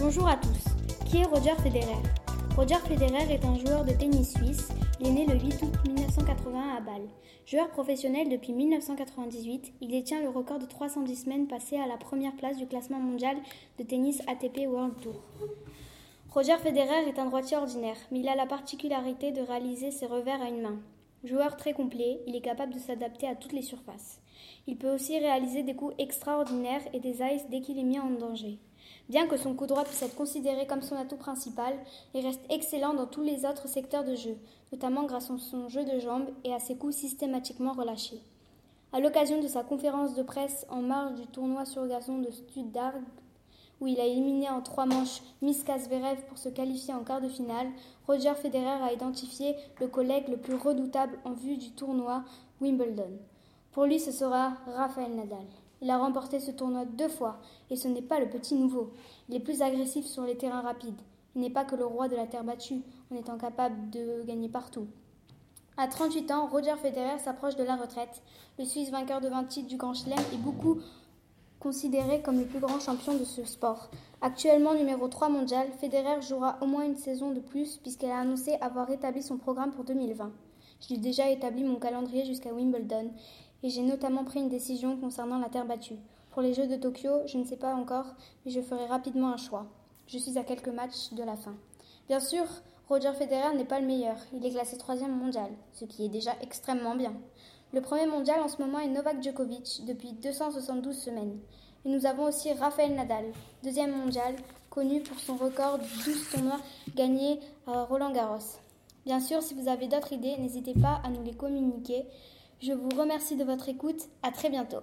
Bonjour à tous. Qui est Roger Federer? Roger Federer est un joueur de tennis suisse. Il est né le 8 août 1981 à Bâle. Joueur professionnel depuis 1998, il détient le record de 310 semaines passées à la première place du classement mondial de tennis ATP World Tour. Roger Federer est un droitier ordinaire, mais il a la particularité de réaliser ses revers à une main. Joueur très complet, il est capable de s'adapter à toutes les surfaces. Il peut aussi réaliser des coups extraordinaires et des ice dès qu'il est mis en danger. Bien que son coup droit puisse être considéré comme son atout principal, il reste excellent dans tous les autres secteurs de jeu, notamment grâce à son jeu de jambes et à ses coups systématiquement relâchés. À l'occasion de sa conférence de presse en marge du tournoi sur gazon de Stuttgart, où il a éliminé en trois manches Miska Zverev pour se qualifier en quart de finale, Roger Federer a identifié le collègue le plus redoutable en vue du tournoi Wimbledon. Pour lui, ce sera Rafael Nadal. Il a remporté ce tournoi deux fois, et ce n'est pas le petit nouveau. Il est plus agressif sur les terrains rapides. Il n'est pas que le roi de la terre battue, en étant capable de gagner partout. À 38 ans, Roger Federer s'approche de la retraite. Le Suisse vainqueur de 20 titres du Grand Chelem est beaucoup considéré comme le plus grand champion de ce sport. Actuellement numéro 3 mondial, Federer jouera au moins une saison de plus puisqu'elle a annoncé avoir établi son programme pour 2020. J'ai déjà établi mon calendrier jusqu'à Wimbledon et j'ai notamment pris une décision concernant la terre battue. Pour les Jeux de Tokyo, je ne sais pas encore, mais je ferai rapidement un choix. Je suis à quelques matchs de la fin. Bien sûr, Roger Federer n'est pas le meilleur, il est classé troisième mondial, ce qui est déjà extrêmement bien. Le premier mondial en ce moment est Novak Djokovic depuis 272 semaines. Et nous avons aussi Rafael Nadal, deuxième mondial, connu pour son record de 12 tournois gagnés à Roland Garros. Bien sûr, si vous avez d'autres idées, n'hésitez pas à nous les communiquer. Je vous remercie de votre écoute. À très bientôt.